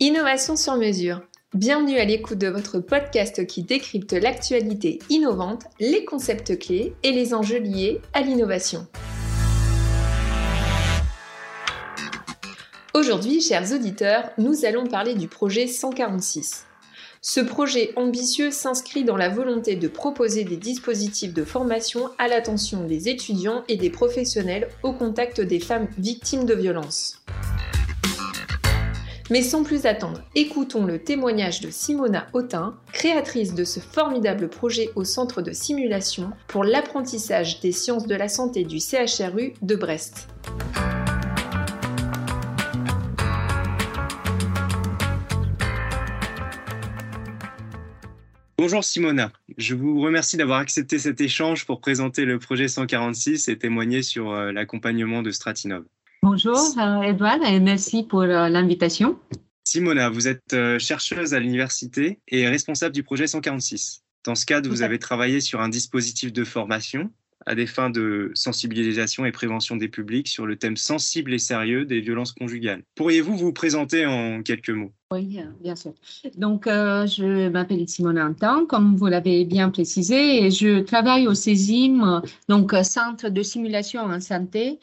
Innovation sur mesure. Bienvenue à l'écoute de votre podcast qui décrypte l'actualité innovante, les concepts clés et les enjeux liés à l'innovation. Aujourd'hui, chers auditeurs, nous allons parler du projet 146. Ce projet ambitieux s'inscrit dans la volonté de proposer des dispositifs de formation à l'attention des étudiants et des professionnels au contact des femmes victimes de violences. Mais sans plus attendre, écoutons le témoignage de Simona Autin, créatrice de ce formidable projet au centre de simulation pour l'apprentissage des sciences de la santé du CHRU de Brest. Bonjour Simona, je vous remercie d'avoir accepté cet échange pour présenter le projet 146 et témoigner sur euh, l'accompagnement de Stratinov. Bonjour euh, Edouard et merci pour euh, l'invitation. Simona, vous êtes euh, chercheuse à l'université et responsable du projet 146. Dans ce cadre, vous avez travaillé sur un dispositif de formation à des fins de sensibilisation et prévention des publics sur le thème sensible et sérieux des violences conjugales. Pourriez-vous vous présenter en quelques mots? Oui, bien sûr. Donc, je m'appelle Simona Antin, comme vous l'avez bien précisé, et je travaille au CESIM, donc Centre de simulation en santé,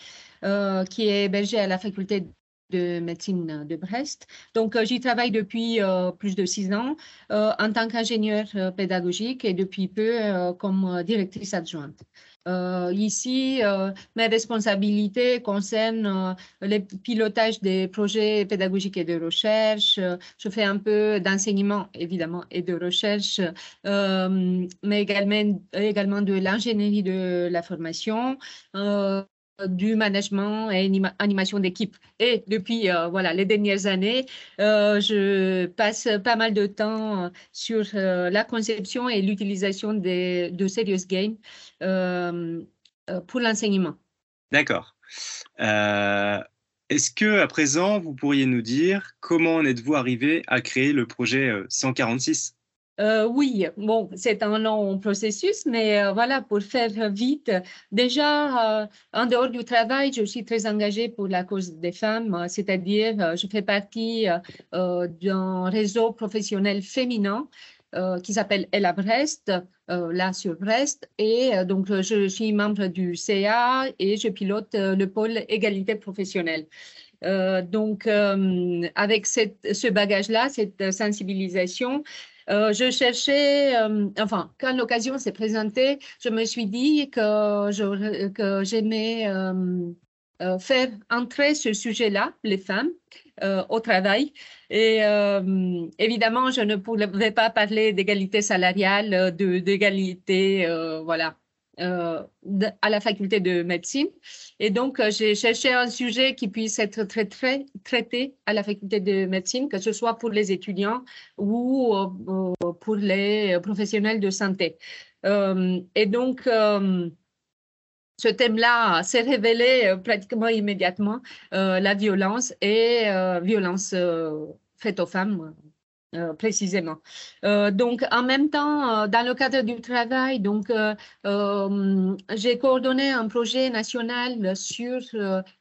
qui est hébergé à la faculté de médecine de Brest. Donc, euh, j'y travaille depuis euh, plus de six ans en tant qu'ingénieur pédagogique et depuis peu comme directrice adjointe. ici, mes responsabilités concernent le pilotage des projets pédagogiques et de recherche. je fais un peu d'enseignement, évidemment, et de recherche, mais également, également de l'ingénierie de la formation du management et animation d'équipe. Et depuis euh, voilà les dernières années, euh, je passe pas mal de temps sur euh, la conception et l'utilisation de serious games pour l'enseignement. D'accord. Est-ce que à présent vous pourriez nous dire comment en êtes-vous arrivé à créer le projet 146 euh, oui, bon, c'est un long processus, mais euh, voilà, pour faire vite, déjà, euh, en dehors du travail, je suis très engagée pour la cause des femmes, c'est-à-dire, je fais partie d'un réseau professionnel féminin qui s'appelle Ella Brest, là sur Brest, et donc je suis membre du CA et je pilote le pôle égalité professionnelle. donc, avec ce bagage-là, cette sensibilisation, euh, je cherchais, euh, enfin, quand l'occasion s'est présentée, je me suis dit que, j'aimais euh, faire entrer ce sujet-là, les femmes, au travail. Et évidemment, je ne pouvais pas parler d'égalité salariale, d'égalité, voilà, euh, à la faculté de médecine. Et donc, euh, j'ai cherché un sujet qui puisse être très, très, traité à la faculté de médecine, que ce soit pour les étudiants ou euh, pour les professionnels de santé. et donc, ce thème-là s'est révélé pratiquement immédiatement, la violence et violence faite aux femmes euh, précisément. Euh, donc, en même temps, euh, dans le cadre du travail, donc, j'ai coordonné un projet national sur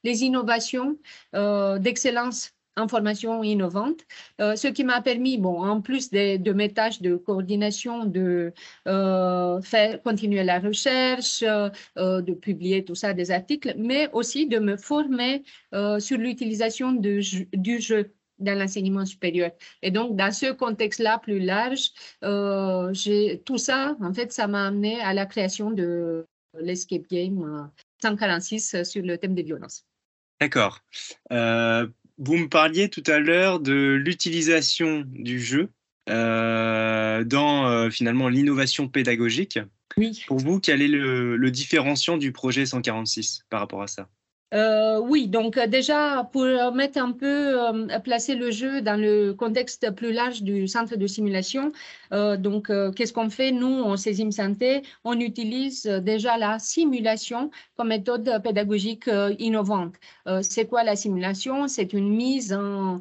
les innovations d'excellence en formation innovante, ce qui m'a permis, bon, en plus de, de, mes tâches de coordination, de faire continuer la recherche, de publier tout ça, des articles, mais aussi de me former sur l'utilisation du jeu dans l'enseignement supérieur. Et donc, dans ce contexte-là plus large, euh, tout ça, en fait, ça m'a amené à la création de l'Escape Game 146 euh, sur le thème des violences. D'accord. Euh, vous me parliez tout à l'heure de l'utilisation du jeu dans finalement l'innovation pédagogique. Oui. Pour vous, quel est le, le différenciant du projet 146 par rapport à ça? Euh, oui, donc euh, déjà pour mettre un peu, euh, placer le jeu dans le contexte plus large du centre de simulation, donc qu'est-ce qu'on fait? Nous, en Césime Santé, on utilise déjà la simulation comme méthode pédagogique innovante. C'est quoi la simulation? C'est une mise en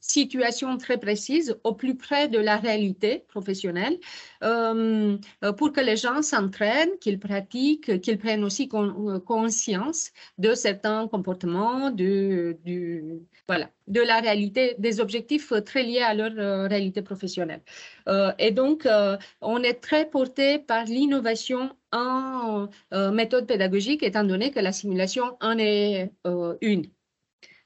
situation très précise au plus près de la réalité professionnelle pour que les gens s'entraînent, qu'ils pratiquent, qu'ils prennent aussi conscience de certains comportements, de, du, voilà, de la réalité, des objectifs très liés à leur euh, réalité professionnelle. Euh, et donc, euh, on est très porté par l'innovation en méthode pédagogique, étant donné que la simulation en est une.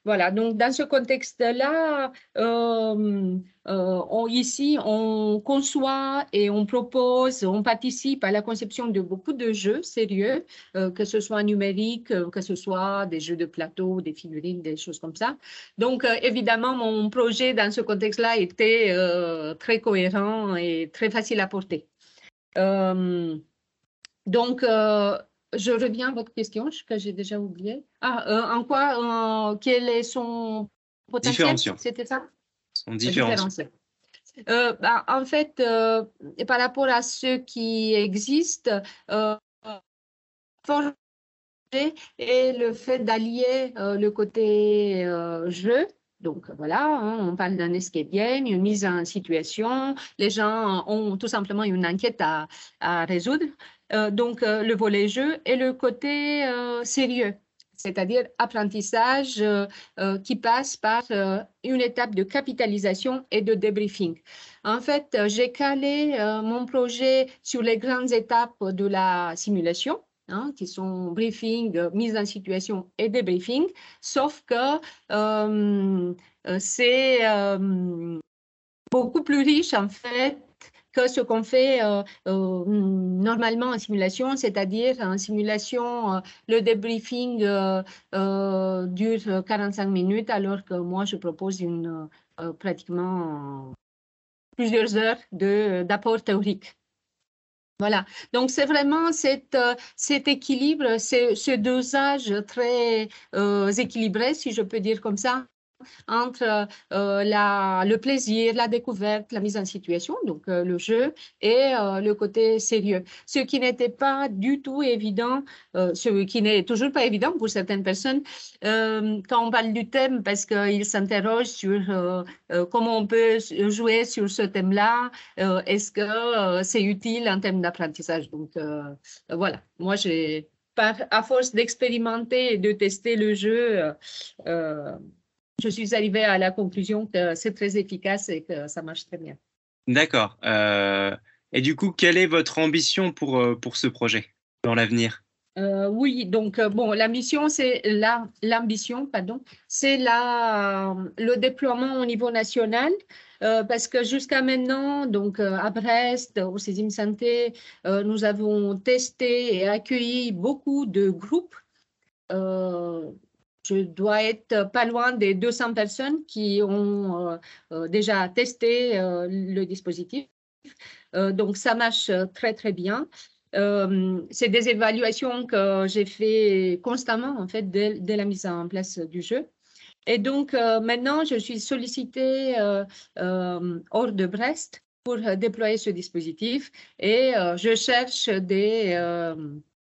Voilà, donc dans ce contexte-là, euh, euh, ici, on conçoit et on propose, on participe à la conception de beaucoup de jeux sérieux, euh, que ce soit numérique, que ce soit des jeux de plateau, des figurines, des choses comme ça. Donc, évidemment, mon projet dans ce contexte-là était très cohérent et très facile à porter. donc, je reviens à votre question que j'ai déjà oublié. Ah, euh, en quoi, euh, quel est son potentiel? C'était ça? Son différenciant. Euh, bah, en fait, par rapport à ce qui existe, et le fait d'allier le côté jeu donc voilà, hein, on parle d'un escape game, une mise en situation. Les gens ont tout simplement une enquête à, résoudre. Euh, donc euh, le volet jeu et le côté euh, sérieux, c'est-à-dire apprentissage qui passe par une étape de capitalisation et de débriefing. En fait, j'ai calé mon projet sur les grandes étapes de la simulation. Hein, qui sont briefing, mise en situation et débriefing, sauf que c'est beaucoup plus riche en fait que ce qu'on fait normalement en simulation, c'est-à-dire en simulation, le débriefing dure 45 minutes, alors que moi, je propose une, pratiquement plusieurs heures d'apport théorique. Voilà, donc c'est vraiment cette, euh, cet équilibre, ce dosage très euh, équilibré, si je peux dire comme ça, entre euh, la, le plaisir, la découverte, la mise en situation, donc euh, le jeu, et euh, le côté sérieux. Ce qui n'était pas du tout évident, ce qui n'est toujours pas évident pour certaines personnes quand on parle du thème, parce qu'ils s'interrogent sur comment on peut jouer sur ce thème-là, est-ce que c'est utile en termes d'apprentissage? Donc voilà, moi j'ai à force d'expérimenter et de tester le jeu, je suis arrivée à la conclusion que c'est très efficace et que ça marche très bien. D'accord. Euh, et du coup, quelle est votre ambition pour, euh, pour ce projet dans l'avenir? Euh, oui, donc bon, l'ambition, c'est l'ambition, pardon, c'est le déploiement au niveau national, parce que jusqu'à maintenant, donc à Brest, au CESIM Santé, nous avons testé et accueilli beaucoup de groupes je dois être pas loin des 200 personnes qui ont euh, euh, déjà testé euh, le dispositif. donc, ça marche très, très bien. c'est des évaluations que j'ai fait constamment, en fait, dès, la mise en place du jeu. Et donc, maintenant, je suis sollicitée hors de Brest pour déployer ce dispositif et je cherche des,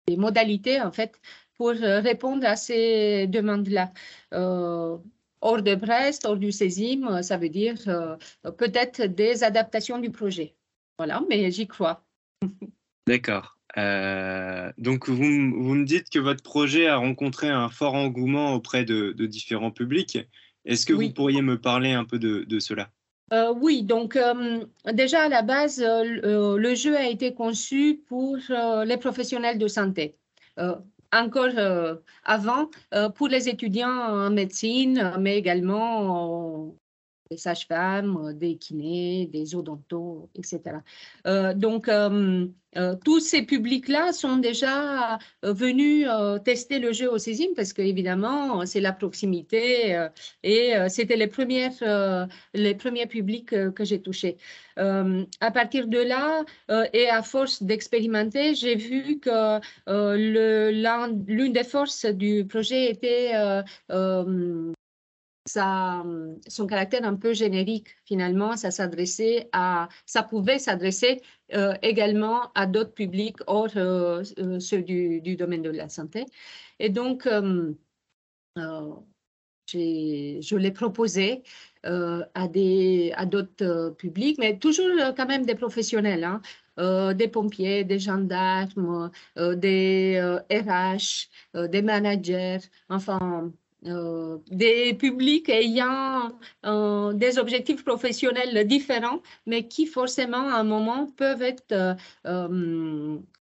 des modalités, en fait, pour euh, répondre à ces demandes-là. Euh, hors de Brest, hors du CESIM, ça veut dire euh, peut-être des adaptations du projet. Voilà, mais j'y crois. D'accord. donc, vous, vous, me dites que votre projet a rencontré un fort engouement auprès de, différents publics. Est-ce que vous pourriez me parler un peu de, cela? Oui, donc déjà à la base, le jeu a été conçu pour les professionnels de santé encore euh, avant euh, pour les étudiants en médecine, mais également des sages-femmes, des kinés, des odontos, etc. Euh, donc, euh, tous ces publics-là sont déjà euh, venus euh, tester le jeu au CESIM parce qu'évidemment, c'est la proximité et c'était les, les premiers publics que j'ai touchés. à partir de là, et à force d'expérimenter, j'ai vu que l'une des forces du projet était son caractère un peu générique finalement, ça s'adressait à, ça pouvait s'adresser euh, également à d'autres publics hors euh, euh, ceux du, domaine de la santé. Et donc, je l'ai proposé euh, à des à d'autres publics, mais toujours quand même des professionnels, hein, des pompiers, des gendarmes, des RH, des managers, enfin des publics ayant des objectifs professionnels différents, mais qui forcément à un moment peuvent être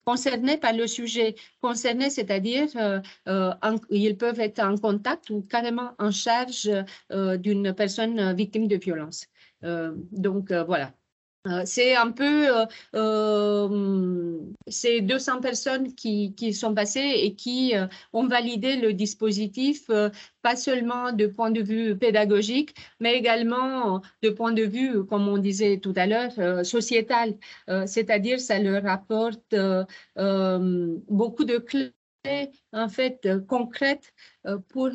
concernés par le sujet concerné, c'est-à-dire euh, euh, ils peuvent être en contact ou carrément en charge euh, d'une personne victime de violence. donc voilà. Euh, c'est un peu euh, euh, ces 200 personnes qui, qui, sont passées et qui ont validé le dispositif, pas seulement de point de vue pédagogique, mais également de point de vue, comme on disait tout à l'heure, sociétal. C'est-à-dire, ça leur apporte beaucoup de clés en fait concrètes pour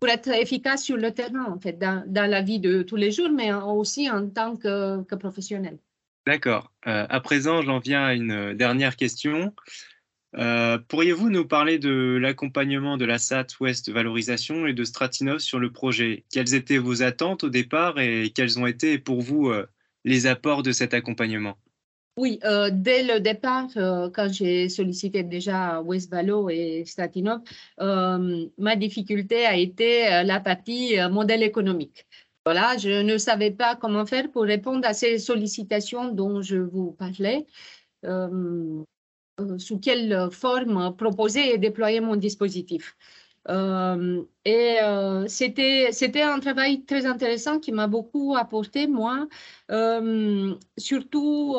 pour être efficace sur le terrain, en fait, dans, la vie de tous les jours, mais aussi en tant que, que professionnel. D'accord. Euh, à présent, j'en viens à une dernière question. Euh, pourriez-vous nous parler de l'accompagnement de la SAT Ouest Valorisation et de Stratinov sur le projet? Quelles étaient vos attentes au départ et quels ont été pour vous euh, les apports de cet accompagnement? Oui, euh, dès le départ, euh, quand j'ai sollicité déjà Westbalo et Statinov, euh, ma difficulté a été la partie modèle économique. Voilà, je ne savais pas comment faire pour répondre à ces sollicitations dont je vous parlais. sous quelle forme proposer et déployer mon dispositif. Euh, et euh, c'était c'était un travail très intéressant qui m'a beaucoup apporté moi, euh, surtout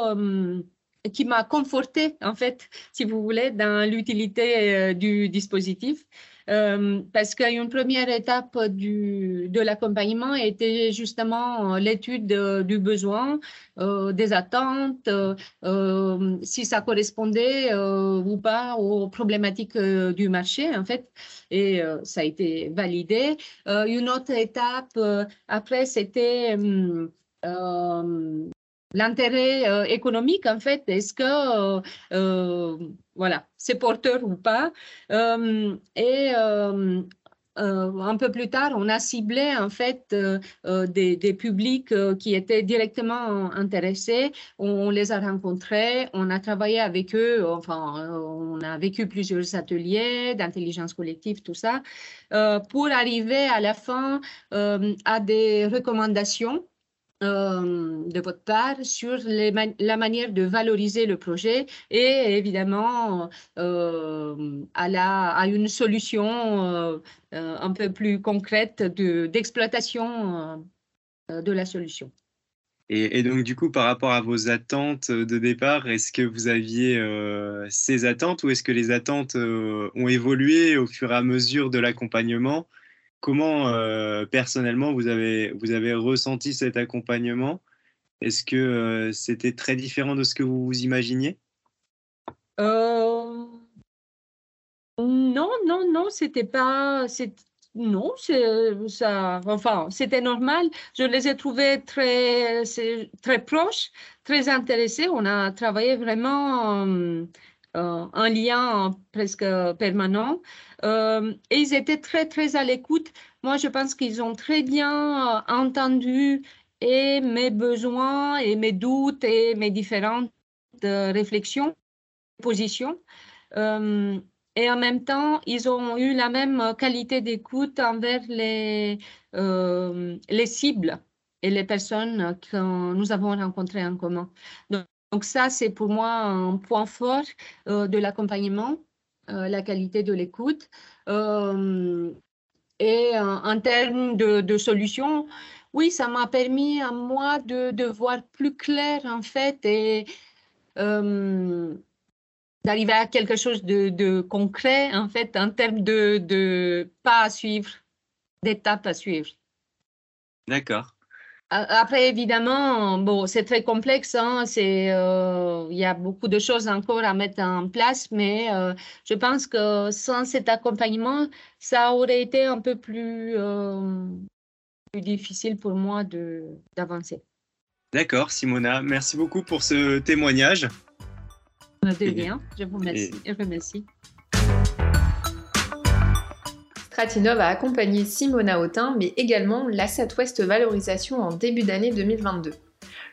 qui m'a conforté en fait, si vous voulez, dans l'utilité du dispositif. Euh, parce qu'une première étape du, de l'accompagnement était justement l'étude du besoin, euh, des attentes, euh, si ça correspondait ou pas aux problématiques du marché, en fait, et ça a été validé. une autre étape, après, c'était l'intérêt euh, économique, en fait, est-ce que euh, euh, voilà, c'est porteur ou pas Et un peu plus tard, on a ciblé en fait des, des, publics qui étaient directement intéressés. On, les a rencontrés, on a travaillé avec eux, enfin, on a vécu plusieurs ateliers d'intelligence collective, tout ça, pour arriver à la fin à des recommandations euh, de votre part sur la manière de valoriser le projet et évidemment euh, à, la, à, une solution euh, un peu plus concrète d'exploitation de, la solution. Et, donc, du coup, par rapport à vos attentes de départ, est-ce que vous aviez ces attentes ou est-ce que les attentes ont évolué au fur et à mesure de l'accompagnement? Comment euh, personnellement vous avez, vous avez ressenti cet accompagnement? Est-ce que euh, c'était très différent de ce que vous vous imaginiez? Euh, Non, non, non, c'était pas. Non, ça, enfin, c'était normal. Je les ai trouvés très, très proches, très intéressés. On a travaillé vraiment un lien presque permanent. Euh, et ils étaient très, très à l'écoute. Moi, je pense qu'ils ont très bien euh, entendu et mes besoins et mes doutes et mes différentes réflexions, positions. et en même temps, ils ont eu la même qualité d'écoute envers les, les cibles et les personnes que nous avons rencontrées en commun. Donc, donc ça, c'est pour moi un point fort euh, de l'accompagnement, euh, la qualité de l'écoute. Euh, et en termes de, solutions, oui, ça m'a permis à moi de, voir plus clair en fait et d'arriver à quelque chose de, concret en fait en termes de, de pas à suivre, d'étapes à suivre. D'accord. Après, évidemment, bon, c'est très complexe. Hein, c'est, euh, il y a beaucoup de choses encore à mettre en place, mais euh, je pense que sans cet accompagnement, ça aurait été un peu plus, euh, plus difficile pour moi de, d'avancer. D'accord, Simona. Merci beaucoup pour ce témoignage. De rien. Je vous remercie. Je remercie. Stratinov a accompagné Simona Autin, mais également l'Asset West Valorisation en début d'année 2022.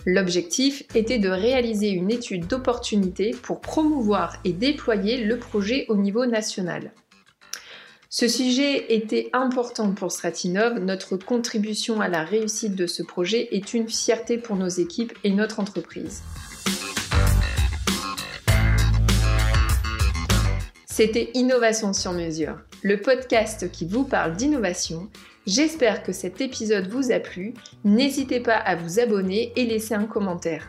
L'objectif était de réaliser une étude d'opportunité pour promouvoir et déployer le projet au niveau national. Ce sujet était important pour Stratinov. Notre contribution à la réussite de ce projet est une fierté pour nos équipes et notre entreprise. C'était Innovation sur mesure, le podcast qui vous parle d'innovation. J'espère que cet épisode vous a plu. N'hésitez pas à vous abonner et laisser un commentaire.